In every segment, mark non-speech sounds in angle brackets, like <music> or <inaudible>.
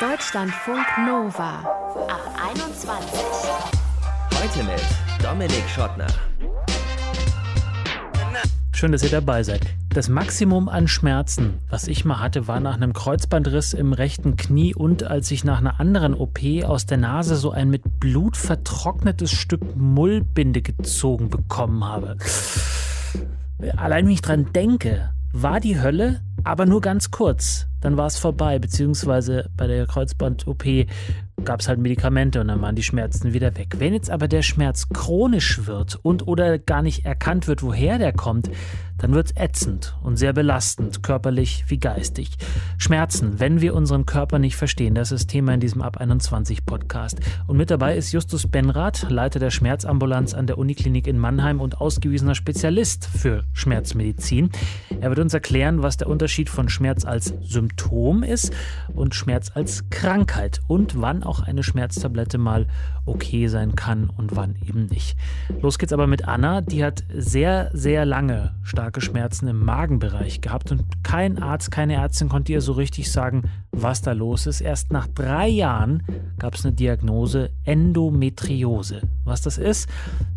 Deutschlandfunk Nova ab 21. Heute mit Dominik Schottner. Schön, dass ihr dabei seid. Das Maximum an Schmerzen, was ich mal hatte, war nach einem Kreuzbandriss im rechten Knie und als ich nach einer anderen OP aus der Nase so ein mit Blut vertrocknetes Stück Mullbinde gezogen bekommen habe. Allein wenn ich dran denke, war die Hölle, aber nur ganz kurz. Dann war es vorbei, beziehungsweise bei der Kreuzband-OP gab es halt Medikamente und dann waren die Schmerzen wieder weg. Wenn jetzt aber der Schmerz chronisch wird und oder gar nicht erkannt wird, woher der kommt, dann wird es ätzend und sehr belastend, körperlich wie geistig. Schmerzen, wenn wir unseren Körper nicht verstehen, das ist Thema in diesem Ab 21 Podcast. Und mit dabei ist Justus Benrath, Leiter der Schmerzambulanz an der Uniklinik in Mannheim und ausgewiesener Spezialist für Schmerzmedizin. Er wird uns erklären, was der Unterschied von Schmerz als Symptom ist und Schmerz als Krankheit und wann auch eine Schmerztablette mal okay sein kann und wann eben nicht. Los geht's aber mit Anna, die hat sehr, sehr lange starke Schmerzen im Magenbereich gehabt und kein Arzt, keine Ärztin konnte ihr so richtig sagen, was da los ist. Erst nach drei Jahren gab es eine Diagnose Endometriose. Was das ist,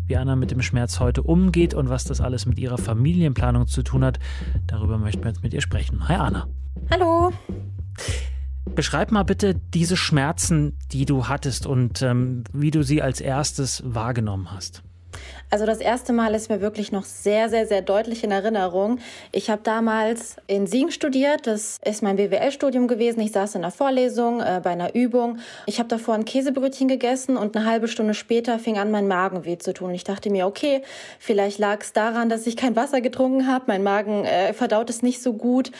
wie Anna mit dem Schmerz heute umgeht und was das alles mit ihrer Familienplanung zu tun hat, darüber möchten wir jetzt mit ihr sprechen. Hi Anna. Hallo. Beschreib mal bitte diese Schmerzen, die du hattest und ähm, wie du sie als erstes wahrgenommen hast. Also das erste Mal ist mir wirklich noch sehr, sehr, sehr deutlich in Erinnerung. Ich habe damals in Siegen studiert. Das ist mein BWL-Studium gewesen. Ich saß in einer Vorlesung äh, bei einer Übung. Ich habe davor ein Käsebrötchen gegessen und eine halbe Stunde später fing an, mein Magen weh zu tun. Ich dachte mir, okay, vielleicht lag es daran, dass ich kein Wasser getrunken habe. Mein Magen äh, verdaut es nicht so gut.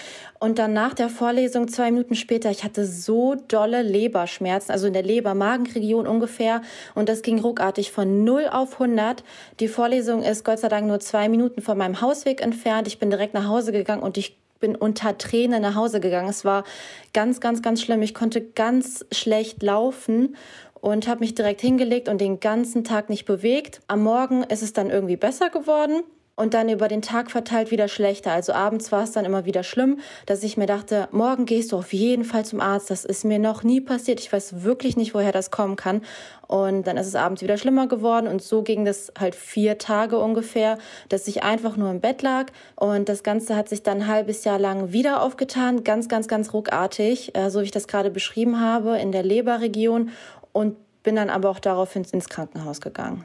Und dann nach der Vorlesung, zwei Minuten später, ich hatte so dolle Leberschmerzen, also in der Leber-Magenregion ungefähr. Und das ging ruckartig von 0 auf 100. Die Vorlesung ist Gott sei Dank nur zwei Minuten von meinem Hausweg entfernt. Ich bin direkt nach Hause gegangen und ich bin unter Tränen nach Hause gegangen. Es war ganz, ganz, ganz schlimm. Ich konnte ganz schlecht laufen und habe mich direkt hingelegt und den ganzen Tag nicht bewegt. Am Morgen ist es dann irgendwie besser geworden und dann über den Tag verteilt wieder schlechter. Also abends war es dann immer wieder schlimm, dass ich mir dachte, morgen gehst du auf jeden Fall zum Arzt. Das ist mir noch nie passiert. Ich weiß wirklich nicht, woher das kommen kann. Und dann ist es abends wieder schlimmer geworden. Und so ging das halt vier Tage ungefähr, dass ich einfach nur im Bett lag. Und das Ganze hat sich dann ein halbes Jahr lang wieder aufgetan. Ganz, ganz, ganz ruckartig, äh, so wie ich das gerade beschrieben habe, in der Leberregion. Und bin dann aber auch daraufhin ins Krankenhaus gegangen.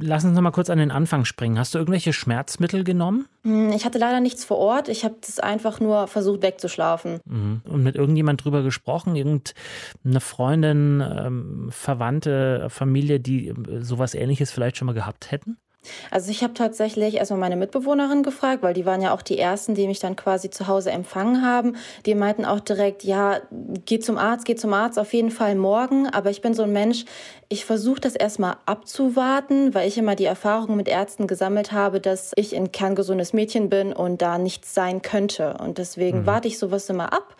Lass uns noch mal kurz an den Anfang springen. Hast du irgendwelche Schmerzmittel genommen? Hm, ich hatte leider nichts vor Ort. Ich habe das einfach nur versucht wegzuschlafen. Mhm. Und mit irgendjemand drüber gesprochen? Irgendeine Freundin, ähm, Verwandte, Familie, die äh, sowas ähnliches vielleicht schon mal gehabt hätten? Also ich habe tatsächlich erstmal meine Mitbewohnerin gefragt, weil die waren ja auch die ersten, die mich dann quasi zu Hause empfangen haben. Die meinten auch direkt, ja, geh zum Arzt, geh zum Arzt, auf jeden Fall morgen. Aber ich bin so ein Mensch, ich versuche das erstmal abzuwarten, weil ich immer die Erfahrung mit Ärzten gesammelt habe, dass ich ein kerngesundes Mädchen bin und da nichts sein könnte. Und deswegen mhm. warte ich sowas immer ab.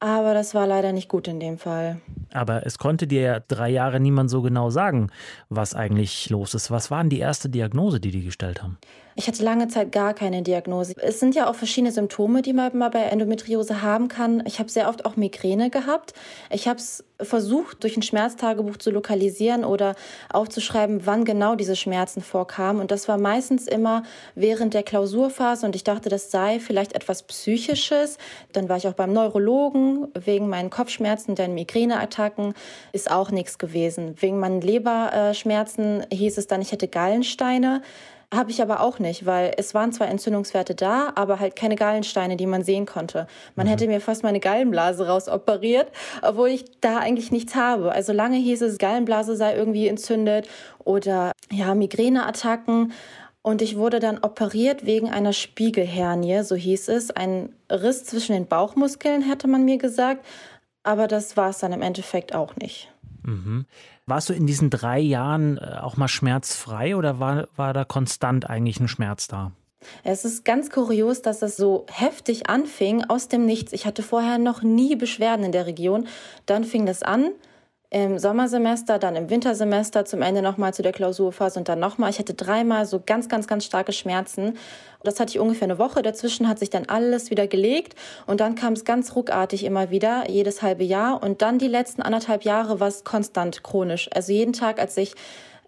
Aber das war leider nicht gut in dem Fall. Aber es konnte dir ja drei Jahre niemand so genau sagen, was eigentlich los ist. Was war denn die erste Diagnose, die die gestellt haben? Ich hatte lange Zeit gar keine Diagnose. Es sind ja auch verschiedene Symptome, die man mal bei Endometriose haben kann. Ich habe sehr oft auch Migräne gehabt. Ich habe es versucht, durch ein Schmerztagebuch zu lokalisieren oder aufzuschreiben, wann genau diese Schmerzen vorkamen. Und das war meistens immer während der Klausurphase. Und ich dachte, das sei vielleicht etwas Psychisches. Dann war ich auch beim Neurologen wegen meinen Kopfschmerzen, den Migräneattacken. Ist auch nichts gewesen. Wegen meinen Leberschmerzen hieß es dann, ich hätte Gallensteine. Habe ich aber auch nicht, weil es waren zwar Entzündungswerte da, aber halt keine Gallensteine, die man sehen konnte. Man mhm. hätte mir fast meine Gallenblase rausoperiert, obwohl ich da eigentlich nichts habe. Also lange hieß es, Gallenblase sei irgendwie entzündet oder ja, Migräneattacken. Und ich wurde dann operiert wegen einer Spiegelhernie, so hieß es. Ein Riss zwischen den Bauchmuskeln, hätte man mir gesagt. Aber das war es dann im Endeffekt auch nicht. Mhm. Warst du in diesen drei Jahren äh, auch mal schmerzfrei oder war, war da konstant eigentlich ein Schmerz da? Es ist ganz kurios, dass das so heftig anfing aus dem Nichts. Ich hatte vorher noch nie Beschwerden in der Region. Dann fing das an. Im Sommersemester, dann im Wintersemester, zum Ende nochmal zu der Klausurphase und dann nochmal. Ich hatte dreimal so ganz, ganz, ganz starke Schmerzen. Das hatte ich ungefähr eine Woche. Dazwischen hat sich dann alles wieder gelegt und dann kam es ganz ruckartig immer wieder, jedes halbe Jahr. Und dann die letzten anderthalb Jahre war es konstant chronisch. Also jeden Tag, als ich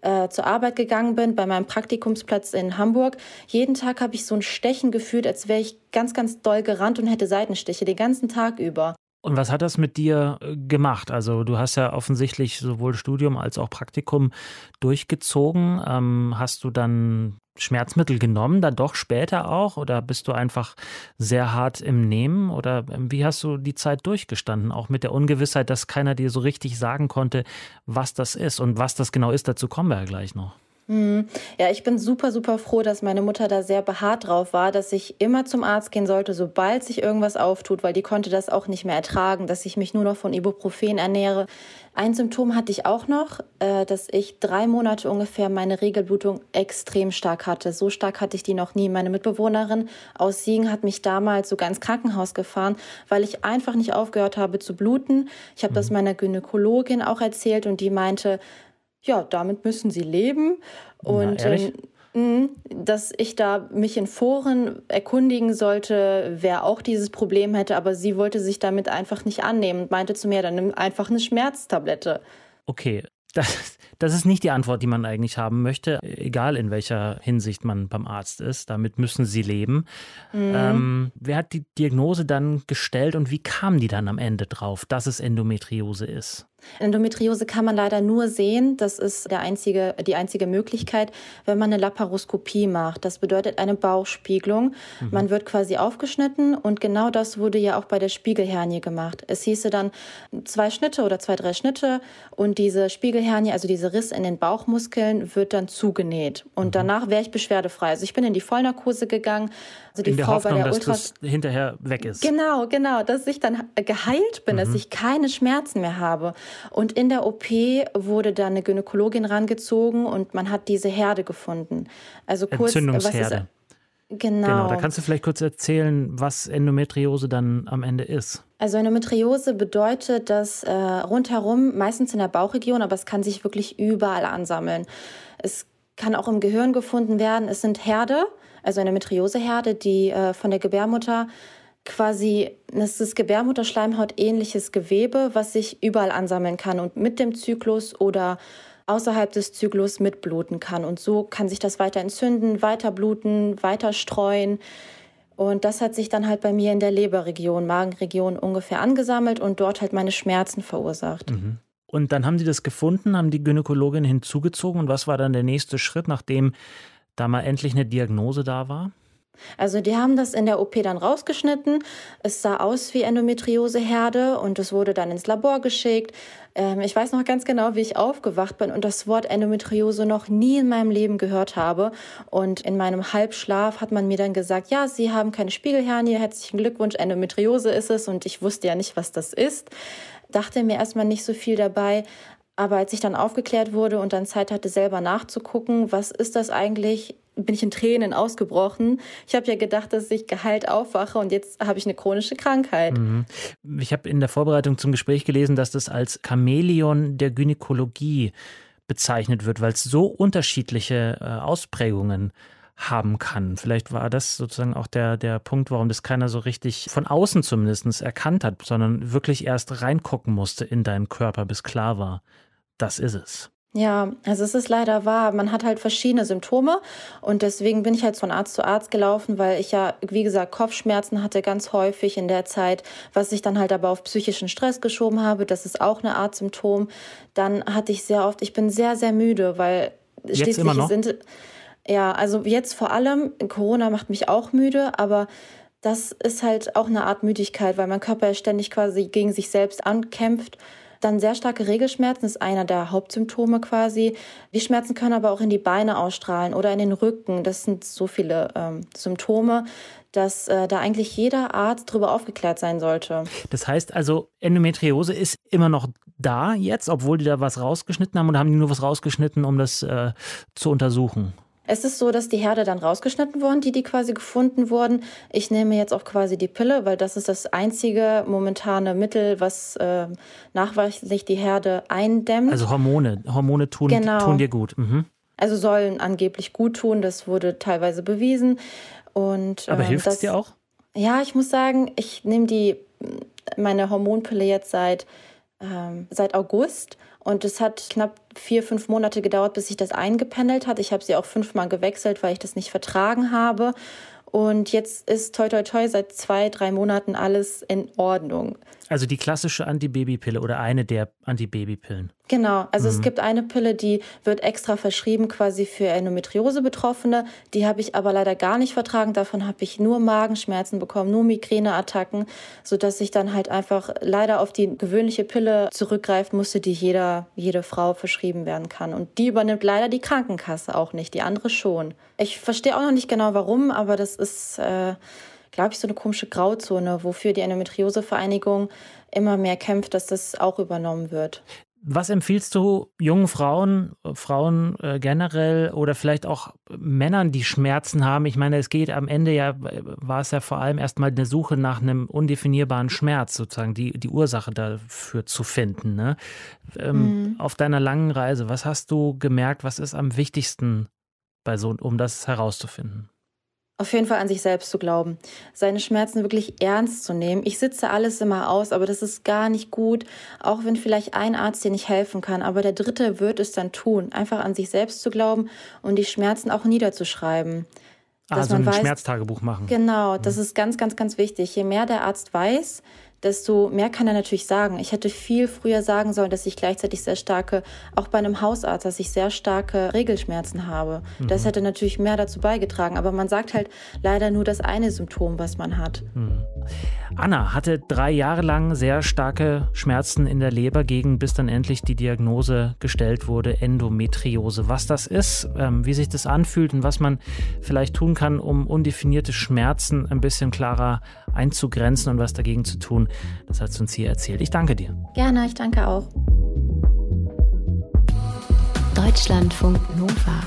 äh, zur Arbeit gegangen bin, bei meinem Praktikumsplatz in Hamburg, jeden Tag habe ich so ein Stechen gefühlt, als wäre ich ganz, ganz doll gerannt und hätte Seitenstiche den ganzen Tag über. Und was hat das mit dir äh, gemacht? Also du hast ja offensichtlich sowohl Studium als auch Praktikum durchgezogen. Ähm, hast du dann Schmerzmittel genommen, dann doch später auch? Oder bist du einfach sehr hart im Nehmen? Oder ähm, wie hast du die Zeit durchgestanden? Auch mit der Ungewissheit, dass keiner dir so richtig sagen konnte, was das ist und was das genau ist. Dazu kommen wir ja gleich noch. Hm. Ja, ich bin super, super froh, dass meine Mutter da sehr beharrt drauf war, dass ich immer zum Arzt gehen sollte, sobald sich irgendwas auftut, weil die konnte das auch nicht mehr ertragen, dass ich mich nur noch von Ibuprofen ernähre. Ein Symptom hatte ich auch noch, äh, dass ich drei Monate ungefähr meine Regelblutung extrem stark hatte. So stark hatte ich die noch nie. Meine Mitbewohnerin aus Siegen hat mich damals sogar ins Krankenhaus gefahren, weil ich einfach nicht aufgehört habe zu bluten. Ich habe das mhm. meiner Gynäkologin auch erzählt und die meinte, ja, damit müssen sie leben. Und ähm, dass ich da mich in Foren erkundigen sollte, wer auch dieses Problem hätte, aber sie wollte sich damit einfach nicht annehmen und meinte zu mir, dann nimm einfach eine Schmerztablette. Okay, das, das ist nicht die Antwort, die man eigentlich haben möchte, egal in welcher Hinsicht man beim Arzt ist. Damit müssen sie leben. Mhm. Ähm, wer hat die Diagnose dann gestellt und wie kam die dann am Ende drauf, dass es Endometriose ist? Endometriose kann man leider nur sehen. Das ist der einzige, die einzige Möglichkeit, wenn man eine Laparoskopie macht. Das bedeutet eine Bauchspiegelung. Mhm. Man wird quasi aufgeschnitten und genau das wurde ja auch bei der Spiegelhernie gemacht. Es hieße dann zwei Schnitte oder zwei, drei Schnitte und diese Spiegelhernie, also dieser Riss in den Bauchmuskeln, wird dann zugenäht. Und mhm. danach wäre ich beschwerdefrei. Also ich bin in die Vollnarkose gegangen. Also die in der Frau Hoffnung, bei der dass Ultras das hinterher weg ist. Genau, genau, dass ich dann geheilt bin, mhm. dass ich keine Schmerzen mehr habe. Und in der OP wurde dann eine Gynäkologin rangezogen und man hat diese Herde gefunden. Also kurz, Entzündungsherde. Genau. genau. Da kannst du vielleicht kurz erzählen, was Endometriose dann am Ende ist. Also Endometriose bedeutet, dass äh, rundherum, meistens in der Bauchregion, aber es kann sich wirklich überall ansammeln. Es kann auch im Gehirn gefunden werden. Es sind Herde, also Endometrioseherde, die äh, von der Gebärmutter quasi, das ist Gebärmutterschleimhaut ähnliches Gewebe, was sich überall ansammeln kann und mit dem Zyklus oder außerhalb des Zyklus mitbluten kann. Und so kann sich das weiter entzünden, weiter bluten, weiter streuen. Und das hat sich dann halt bei mir in der Leberregion, Magenregion ungefähr angesammelt und dort halt meine Schmerzen verursacht. Mhm. Und dann haben Sie das gefunden, haben die Gynäkologin hinzugezogen. Und was war dann der nächste Schritt, nachdem da mal endlich eine Diagnose da war? Also die haben das in der OP dann rausgeschnitten. Es sah aus wie Endometrioseherde und es wurde dann ins Labor geschickt. Ähm, ich weiß noch ganz genau, wie ich aufgewacht bin und das Wort Endometriose noch nie in meinem Leben gehört habe. Und in meinem Halbschlaf hat man mir dann gesagt, ja, Sie haben keine Spiegelhernie, herzlichen Glückwunsch, Endometriose ist es. Und ich wusste ja nicht, was das ist. Dachte mir erstmal nicht so viel dabei. Aber als ich dann aufgeklärt wurde und dann Zeit hatte, selber nachzugucken, was ist das eigentlich, bin ich in Tränen ausgebrochen. Ich habe ja gedacht, dass ich geheilt aufwache und jetzt habe ich eine chronische Krankheit. Mhm. Ich habe in der Vorbereitung zum Gespräch gelesen, dass das als Chamäleon der Gynäkologie bezeichnet wird, weil es so unterschiedliche äh, Ausprägungen haben kann. Vielleicht war das sozusagen auch der, der Punkt, warum das keiner so richtig von außen zumindest erkannt hat, sondern wirklich erst reingucken musste in deinen Körper, bis klar war, das ist es. Ja, also es ist leider wahr. Man hat halt verschiedene Symptome und deswegen bin ich halt von Arzt zu Arzt gelaufen, weil ich ja, wie gesagt, Kopfschmerzen hatte ganz häufig in der Zeit, was ich dann halt aber auf psychischen Stress geschoben habe. Das ist auch eine Art Symptom. Dann hatte ich sehr oft, ich bin sehr, sehr müde, weil Jetzt schließlich immer noch? sind, ja, also jetzt vor allem, Corona macht mich auch müde, aber das ist halt auch eine Art Müdigkeit, weil mein Körper ja ständig quasi gegen sich selbst ankämpft. Dann sehr starke Regelschmerzen ist einer der Hauptsymptome quasi. Die Schmerzen können aber auch in die Beine ausstrahlen oder in den Rücken. Das sind so viele ähm, Symptome, dass äh, da eigentlich jeder Arzt darüber aufgeklärt sein sollte. Das heißt also, Endometriose ist immer noch da jetzt, obwohl die da was rausgeschnitten haben oder haben die nur was rausgeschnitten, um das äh, zu untersuchen? Es ist so, dass die Herde dann rausgeschnitten wurden, die, die quasi gefunden wurden. Ich nehme jetzt auch quasi die Pille, weil das ist das einzige momentane Mittel, was äh, nachweislich die Herde eindämmt. Also Hormone. Hormone tun, genau. tun dir gut. Mhm. Also sollen angeblich gut tun, das wurde teilweise bewiesen. Und, Aber äh, hilft das, es dir auch? Ja, ich muss sagen, ich nehme die meine Hormonpille jetzt seit, ähm, seit August. Und es hat knapp vier, fünf Monate gedauert, bis sich das eingependelt hat. Ich habe sie auch fünfmal gewechselt, weil ich das nicht vertragen habe. Und jetzt ist toi toi toi seit zwei, drei Monaten alles in Ordnung. Also die klassische Antibabypille oder eine der Antibabypillen. Genau, also mhm. es gibt eine Pille, die wird extra verschrieben quasi für Endometriose-Betroffene. Die habe ich aber leider gar nicht vertragen. Davon habe ich nur Magenschmerzen bekommen, nur Migräneattacken, sodass ich dann halt einfach leider auf die gewöhnliche Pille zurückgreifen musste, die jeder, jede Frau verschrieben werden kann. Und die übernimmt leider die Krankenkasse auch nicht, die andere schon. Ich verstehe auch noch nicht genau warum, aber das ist... Äh, glaube ich, so eine komische Grauzone, wofür die Endometriose-Vereinigung immer mehr kämpft, dass das auch übernommen wird. Was empfiehlst du jungen Frauen, Frauen äh, generell oder vielleicht auch Männern, die Schmerzen haben? Ich meine, es geht am Ende ja, war es ja vor allem erstmal eine Suche nach einem undefinierbaren Schmerz, sozusagen die, die Ursache dafür zu finden. Ne? Ähm, mhm. Auf deiner langen Reise, was hast du gemerkt, was ist am wichtigsten bei so, um das herauszufinden? Auf jeden Fall an sich selbst zu glauben, seine Schmerzen wirklich ernst zu nehmen. Ich sitze alles immer aus, aber das ist gar nicht gut, auch wenn vielleicht ein Arzt dir nicht helfen kann, aber der dritte wird es dann tun, einfach an sich selbst zu glauben und die Schmerzen auch niederzuschreiben. Also ein weiß, Schmerztagebuch machen. Genau, das mhm. ist ganz, ganz, ganz wichtig. Je mehr der Arzt weiß, desto mehr kann er natürlich sagen. Ich hätte viel früher sagen sollen, dass ich gleichzeitig sehr starke, auch bei einem Hausarzt, dass ich sehr starke Regelschmerzen habe. Mhm. Das hätte natürlich mehr dazu beigetragen. Aber man sagt halt leider nur das eine Symptom, was man hat. Mhm. Anna hatte drei Jahre lang sehr starke Schmerzen in der Leber gegen, bis dann endlich die Diagnose gestellt wurde, Endometriose. Was das ist, ähm, wie sich das anfühlt und was man vielleicht tun kann, um undefinierte Schmerzen ein bisschen klarer einzugrenzen und was dagegen zu tun, das hat sie uns hier erzählt. Ich danke dir. Gerne, ich danke auch. Deutschlandfunk Nova.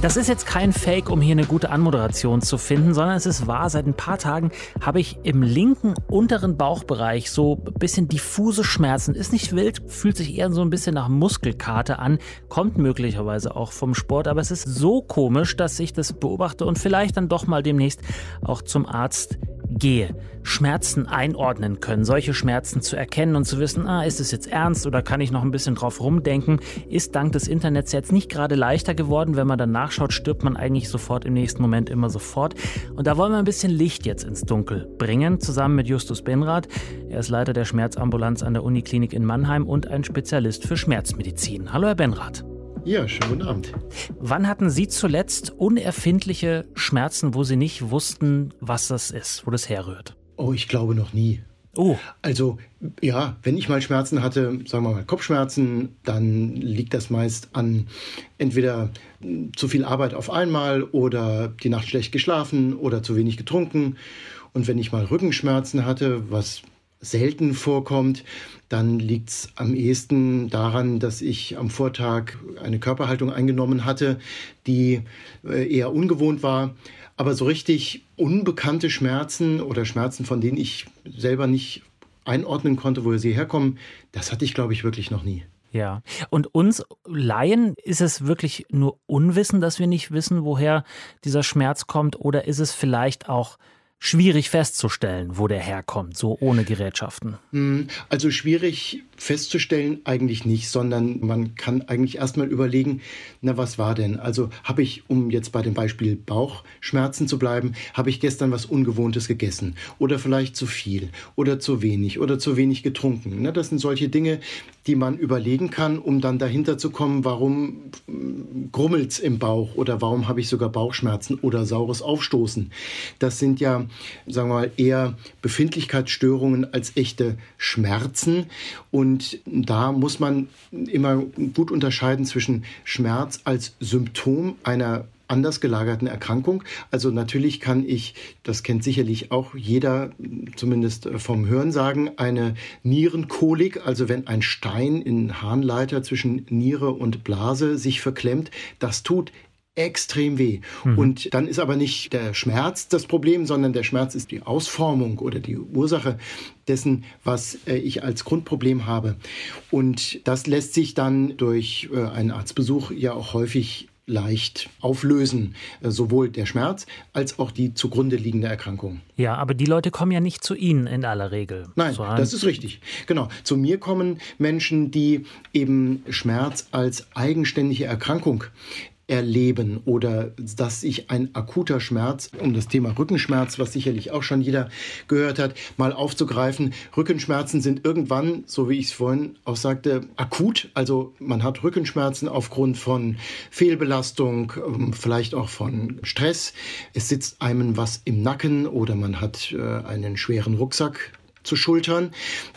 Das ist jetzt kein Fake, um hier eine gute Anmoderation zu finden, sondern es ist wahr. Seit ein paar Tagen habe ich im linken unteren Bauchbereich so ein bisschen diffuse Schmerzen. Ist nicht wild, fühlt sich eher so ein bisschen nach Muskelkarte an, kommt möglicherweise auch vom Sport, aber es ist so komisch, dass ich das beobachte und vielleicht dann doch mal demnächst auch zum Arzt gehe, Schmerzen einordnen können, solche Schmerzen zu erkennen und zu wissen, ah, ist es jetzt ernst oder kann ich noch ein bisschen drauf rumdenken, ist dank des Internets jetzt nicht gerade leichter geworden. Wenn man dann nachschaut, stirbt man eigentlich sofort im nächsten Moment immer sofort. Und da wollen wir ein bisschen Licht jetzt ins Dunkel bringen, zusammen mit Justus Benrath. Er ist Leiter der Schmerzambulanz an der Uniklinik in Mannheim und ein Spezialist für Schmerzmedizin. Hallo, Herr Benrath. Ja, schönen guten Abend. Wann hatten Sie zuletzt unerfindliche Schmerzen, wo Sie nicht wussten, was das ist, wo das herrührt? Oh, ich glaube noch nie. Oh. Also, ja, wenn ich mal Schmerzen hatte, sagen wir mal Kopfschmerzen, dann liegt das meist an entweder zu viel Arbeit auf einmal oder die Nacht schlecht geschlafen oder zu wenig getrunken. Und wenn ich mal Rückenschmerzen hatte, was selten vorkommt, dann liegt es am ehesten daran, dass ich am Vortag eine Körperhaltung eingenommen hatte, die äh, eher ungewohnt war. Aber so richtig unbekannte Schmerzen oder Schmerzen, von denen ich selber nicht einordnen konnte, woher sie herkommen, das hatte ich, glaube ich, wirklich noch nie. Ja, und uns Laien ist es wirklich nur Unwissen, dass wir nicht wissen, woher dieser Schmerz kommt, oder ist es vielleicht auch schwierig festzustellen, wo der herkommt, so ohne Gerätschaften? Hm, also schwierig festzustellen eigentlich nicht, sondern man kann eigentlich erstmal überlegen, na was war denn? Also habe ich, um jetzt bei dem Beispiel Bauchschmerzen zu bleiben, habe ich gestern was Ungewohntes gegessen oder vielleicht zu viel oder zu wenig oder zu wenig getrunken. Na, das sind solche Dinge, die man überlegen kann, um dann dahinter zu kommen, warum hm, grummelt's im Bauch oder warum habe ich sogar Bauchschmerzen oder saures Aufstoßen. Das sind ja sagen wir mal, eher Befindlichkeitsstörungen als echte Schmerzen. Und da muss man immer gut unterscheiden zwischen Schmerz als Symptom einer anders gelagerten Erkrankung. Also natürlich kann ich, das kennt sicherlich auch jeder, zumindest vom Hören sagen, eine Nierenkolik, also wenn ein Stein in Harnleiter zwischen Niere und Blase sich verklemmt, das tut extrem weh. Mhm. Und dann ist aber nicht der Schmerz das Problem, sondern der Schmerz ist die Ausformung oder die Ursache dessen, was äh, ich als Grundproblem habe. Und das lässt sich dann durch äh, einen Arztbesuch ja auch häufig leicht auflösen, äh, sowohl der Schmerz als auch die zugrunde liegende Erkrankung. Ja, aber die Leute kommen ja nicht zu Ihnen in aller Regel. Nein, so das ist richtig. Genau. Zu mir kommen Menschen, die eben Schmerz als eigenständige Erkrankung erleben oder dass sich ein akuter Schmerz, um das Thema Rückenschmerz, was sicherlich auch schon jeder gehört hat, mal aufzugreifen. Rückenschmerzen sind irgendwann, so wie ich es vorhin auch sagte, akut. Also man hat Rückenschmerzen aufgrund von Fehlbelastung, ähm, vielleicht auch von Stress. Es sitzt einem was im Nacken oder man hat äh, einen schweren Rucksack zu schultern.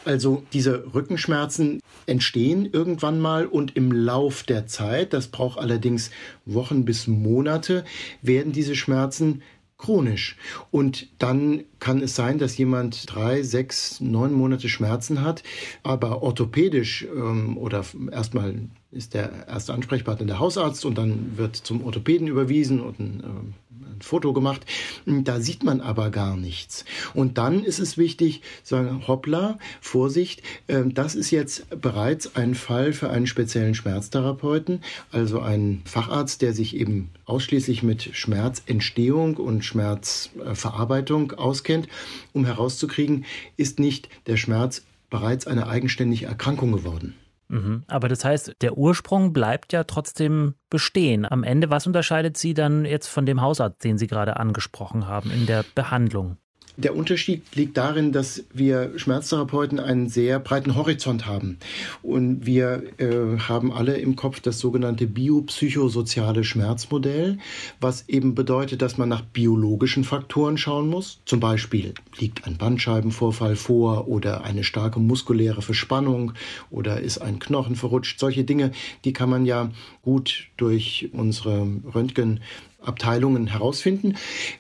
Also diese Rückenschmerzen entstehen irgendwann mal und im Lauf der Zeit, das braucht allerdings Wochen bis Monate, werden diese Schmerzen chronisch. Und dann kann es sein, dass jemand drei, sechs, neun Monate Schmerzen hat, aber orthopädisch ähm, oder erstmal ist der erste Ansprechpartner der Hausarzt und dann wird zum Orthopäden überwiesen und ein, äh, Foto gemacht. Da sieht man aber gar nichts. Und dann ist es wichtig, sagen, hoppla, Vorsicht, äh, das ist jetzt bereits ein Fall für einen speziellen Schmerztherapeuten, also einen Facharzt, der sich eben ausschließlich mit Schmerzentstehung und Schmerzverarbeitung auskennt, um herauszukriegen, ist nicht der Schmerz bereits eine eigenständige Erkrankung geworden. Mhm. Aber das heißt, der Ursprung bleibt ja trotzdem bestehen. Am Ende, was unterscheidet Sie dann jetzt von dem Hausarzt, den Sie gerade angesprochen haben, in der Behandlung? Der Unterschied liegt darin, dass wir Schmerztherapeuten einen sehr breiten Horizont haben. Und wir äh, haben alle im Kopf das sogenannte biopsychosoziale Schmerzmodell, was eben bedeutet, dass man nach biologischen Faktoren schauen muss. Zum Beispiel liegt ein Bandscheibenvorfall vor oder eine starke muskuläre Verspannung oder ist ein Knochen verrutscht. Solche Dinge, die kann man ja gut durch unsere Röntgen Abteilungen herausfinden.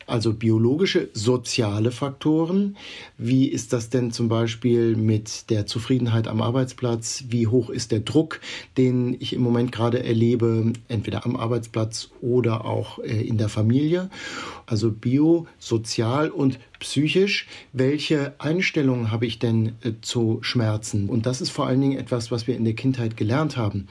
Also biologische, soziale Faktoren. Wie ist das denn zum Beispiel mit der Zufriedenheit am Arbeitsplatz? Wie hoch ist der Druck, den ich im Moment gerade erlebe, entweder am Arbeitsplatz oder auch äh, in der Familie? Also bio, sozial und psychisch. Welche Einstellungen habe ich denn äh, zu Schmerzen? Und das ist vor allen Dingen etwas, was wir in der Kindheit gelernt haben.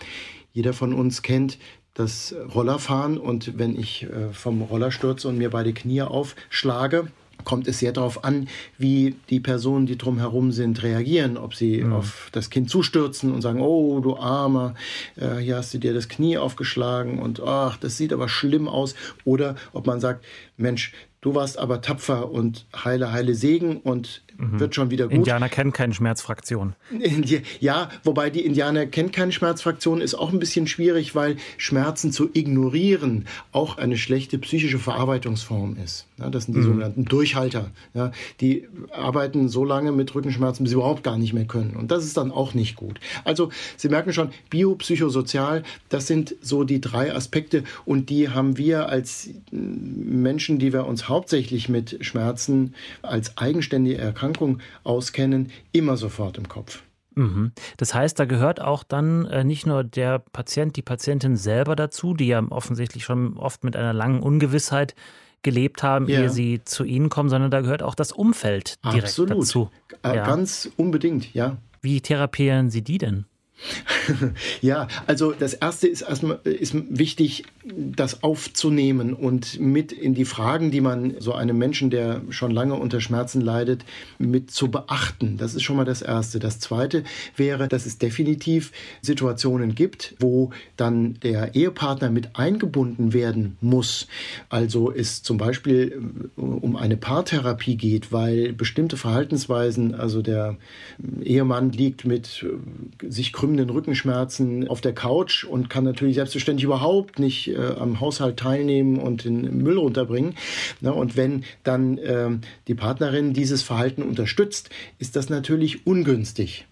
Jeder von uns kennt das Rollerfahren und wenn ich äh, vom Roller stürze und mir beide Knie aufschlage, kommt es sehr darauf an, wie die Personen, die drumherum sind, reagieren. Ob sie mhm. auf das Kind zustürzen und sagen, oh, du Armer, äh, hier hast du dir das Knie aufgeschlagen und ach, das sieht aber schlimm aus. Oder ob man sagt, Mensch, du warst aber tapfer und heile, heile Segen und mhm. wird schon wieder gut. Indianer kennen keine Schmerzfraktion. Ja, wobei die Indianer kennen keine Schmerzfraktion, ist auch ein bisschen schwierig, weil Schmerzen zu ignorieren auch eine schlechte psychische Verarbeitungsform ist. Ja, das sind die mhm. sogenannten Durchhalter. Ja, die arbeiten so lange mit Rückenschmerzen, bis sie überhaupt gar nicht mehr können. Und das ist dann auch nicht gut. Also Sie merken schon, biopsychosozial, das sind so die drei Aspekte und die haben wir als Menschen, die wir uns hauptsächlich mit Schmerzen als eigenständige Erkrankung Erkrankung auskennen, immer sofort im Kopf. Mhm. Das heißt, da gehört auch dann äh, nicht nur der Patient, die Patientin selber dazu, die ja offensichtlich schon oft mit einer langen Ungewissheit gelebt haben, ja. ehe sie zu Ihnen kommen, sondern da gehört auch das Umfeld direkt Absolut. dazu. Äh, ja. Ganz unbedingt, ja. Wie therapieren Sie die denn? <laughs> ja, also das erste ist erstmal ist wichtig, das aufzunehmen und mit in die Fragen, die man so einem Menschen, der schon lange unter Schmerzen leidet, mit zu beachten. Das ist schon mal das erste. Das zweite wäre, dass es definitiv Situationen gibt, wo dann der Ehepartner mit eingebunden werden muss. Also es zum Beispiel äh, um eine Paartherapie geht, weil bestimmte Verhaltensweisen, also der Ehemann liegt mit äh, sich krümmenden krümmenden Rückenschmerzen auf der Couch und kann natürlich selbstverständlich überhaupt nicht äh, am Haushalt teilnehmen und den Müll runterbringen. Na, und wenn dann äh, die Partnerin dieses Verhalten unterstützt, ist das natürlich ungünstig.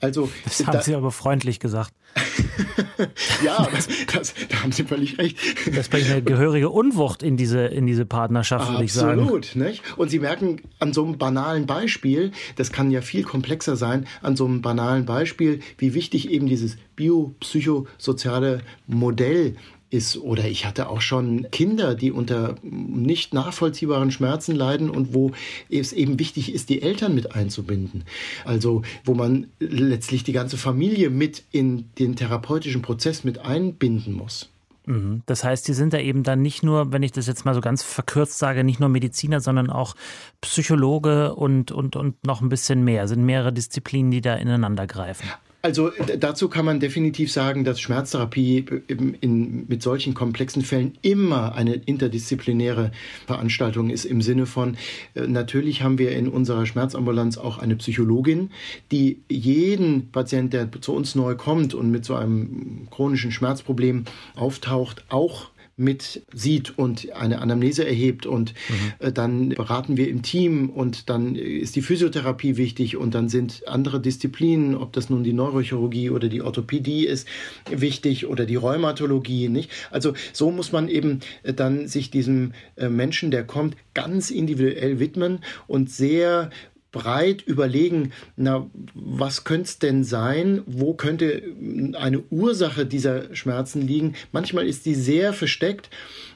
Also, das haben da, Sie aber freundlich gesagt. <laughs> ja, das, das, da haben Sie völlig recht. Das bringt eine gehörige Unwucht in diese, in diese Partnerschaft, würde ich sagen. Absolut. Nicht? Und Sie merken an so einem banalen Beispiel, das kann ja viel komplexer sein, an so einem banalen Beispiel, wie wichtig eben dieses biopsychosoziale Modell ist. Oder ich hatte auch schon Kinder, die unter nicht nachvollziehbaren Schmerzen leiden und wo es eben wichtig ist, die Eltern mit einzubinden. Also wo man letztlich die ganze Familie mit in den therapeutischen Prozess mit einbinden muss. Mhm. Das heißt, Sie sind da eben dann nicht nur, wenn ich das jetzt mal so ganz verkürzt sage, nicht nur Mediziner, sondern auch Psychologe und, und, und noch ein bisschen mehr. Es sind mehrere Disziplinen, die da ineinander greifen. Also dazu kann man definitiv sagen, dass Schmerztherapie in, in, mit solchen komplexen Fällen immer eine interdisziplinäre Veranstaltung ist im Sinne von, äh, natürlich haben wir in unserer Schmerzambulanz auch eine Psychologin, die jeden Patient, der zu uns neu kommt und mit so einem chronischen Schmerzproblem auftaucht, auch mit sieht und eine Anamnese erhebt und mhm. äh, dann beraten wir im Team und dann ist die Physiotherapie wichtig und dann sind andere Disziplinen, ob das nun die Neurochirurgie oder die Orthopädie ist, wichtig oder die Rheumatologie, nicht? Also so muss man eben äh, dann sich diesem äh, Menschen, der kommt, ganz individuell widmen und sehr breit überlegen, na, was könnte es denn sein? Wo könnte eine Ursache dieser Schmerzen liegen? Manchmal ist die sehr versteckt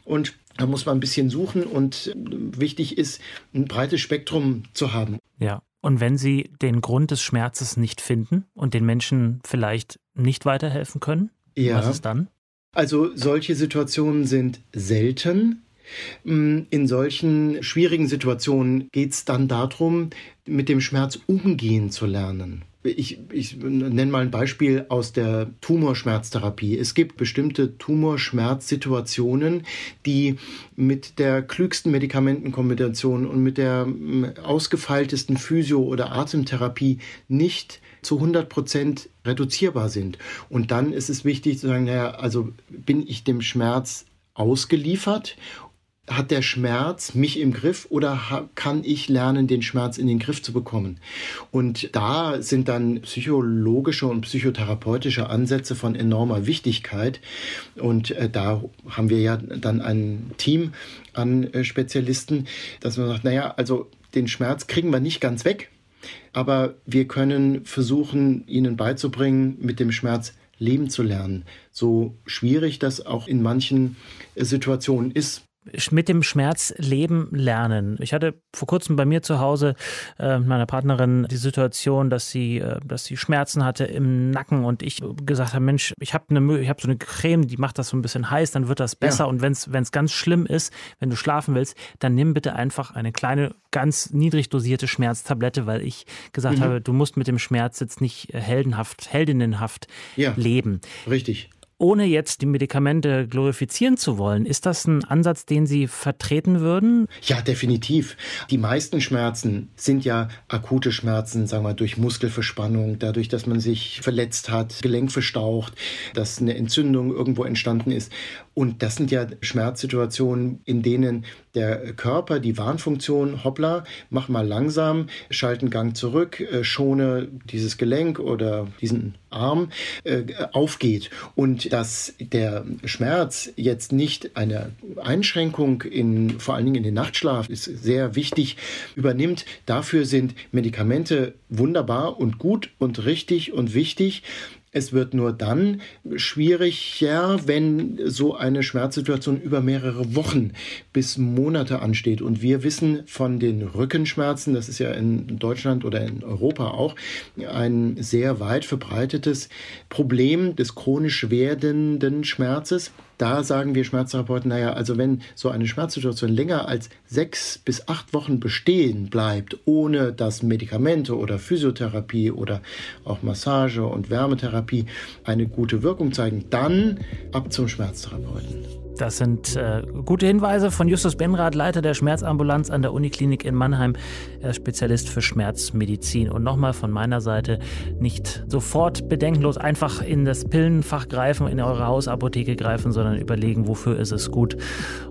und da muss man ein bisschen suchen und wichtig ist, ein breites Spektrum zu haben. Ja. Und wenn Sie den Grund des Schmerzes nicht finden und den Menschen vielleicht nicht weiterhelfen können, ja. was ist dann? Also solche Situationen sind selten. Mm, in solchen schwierigen Situationen geht es dann darum, mit dem Schmerz umgehen zu lernen. Ich, ich nenne mal ein Beispiel aus der Tumorschmerztherapie. Es gibt bestimmte Tumorschmerzsituationen, die mit der klügsten Medikamentenkombination und mit der mm, ausgefeiltesten Physio- oder Atemtherapie nicht zu 100 Prozent reduzierbar sind. Und dann ist es wichtig zu sagen, naja, also bin ich dem Schmerz ausgeliefert hat der Schmerz mich im Griff oder kann ich lernen, den Schmerz in den Griff zu bekommen? Und da sind dann psychologische und psychotherapeutische Ansätze von enormer Wichtigkeit. Und äh, da haben wir ja dann ein Team an äh, Spezialisten, dass man sagt, naja, also den Schmerz kriegen wir nicht ganz weg, aber wir können versuchen, ihnen beizubringen, mit dem Schmerz leben zu lernen. So schwierig das auch in manchen äh, Situationen ist mit dem Schmerz leben lernen. Ich hatte vor kurzem bei mir zu Hause äh, meiner Partnerin die Situation, dass sie, äh, dass sie Schmerzen hatte im Nacken und ich gesagt habe, Mensch, ich habe eine, ich habe so eine Creme, die macht das so ein bisschen heiß, dann wird das besser. Ja. Und wenn es ganz schlimm ist, wenn du schlafen willst, dann nimm bitte einfach eine kleine, ganz niedrig dosierte Schmerztablette, weil ich gesagt mhm. habe, du musst mit dem Schmerz jetzt nicht heldenhaft, heldinnenhaft ja. leben. Richtig ohne jetzt die Medikamente glorifizieren zu wollen. Ist das ein Ansatz, den Sie vertreten würden? Ja, definitiv. Die meisten Schmerzen sind ja akute Schmerzen, sagen wir, durch Muskelverspannung, dadurch, dass man sich verletzt hat, Gelenk verstaucht, dass eine Entzündung irgendwo entstanden ist. Und das sind ja Schmerzsituationen, in denen der Körper die Warnfunktion, hoppla, mach mal langsam, schalten Gang zurück, äh, schone dieses Gelenk oder diesen Arm, äh, aufgeht. Und dass der Schmerz jetzt nicht eine Einschränkung in, vor allen Dingen in den Nachtschlaf, ist sehr wichtig, übernimmt. Dafür sind Medikamente wunderbar und gut und richtig und wichtig. Es wird nur dann schwieriger, wenn so eine Schmerzsituation über mehrere Wochen bis Monate ansteht. Und wir wissen von den Rückenschmerzen, das ist ja in Deutschland oder in Europa auch ein sehr weit verbreitetes Problem des chronisch werdenden Schmerzes. Da sagen wir Schmerztherapeuten, naja, also wenn so eine Schmerzsituation länger als sechs bis acht Wochen bestehen bleibt, ohne dass Medikamente oder Physiotherapie oder auch Massage und Wärmetherapie eine gute Wirkung zeigen, dann ab zum Schmerztherapeuten. Das sind äh, gute Hinweise von Justus Benrath, Leiter der Schmerzambulanz an der Uniklinik in Mannheim. Er ist Spezialist für Schmerzmedizin. Und nochmal von meiner Seite nicht sofort bedenkenlos einfach in das Pillenfach greifen, in eure Hausapotheke greifen, sondern überlegen, wofür ist es gut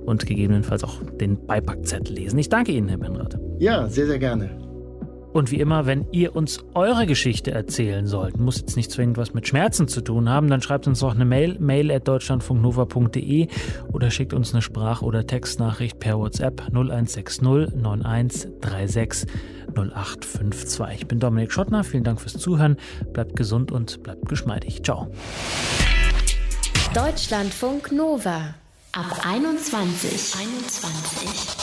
und gegebenenfalls auch den Beipackzettel lesen. Ich danke Ihnen, Herr Benrath. Ja, sehr, sehr gerne. Und wie immer, wenn ihr uns eure Geschichte erzählen sollt, muss jetzt nicht zwingend was mit Schmerzen zu tun haben, dann schreibt uns doch eine Mail, mail at deutschlandfunknova.de oder schickt uns eine Sprach- oder Textnachricht per WhatsApp 0160 9136 0852. Ich bin Dominik Schottner, vielen Dank fürs Zuhören, bleibt gesund und bleibt geschmeidig. Ciao. Deutschlandfunk Nova. Ab 21. 21.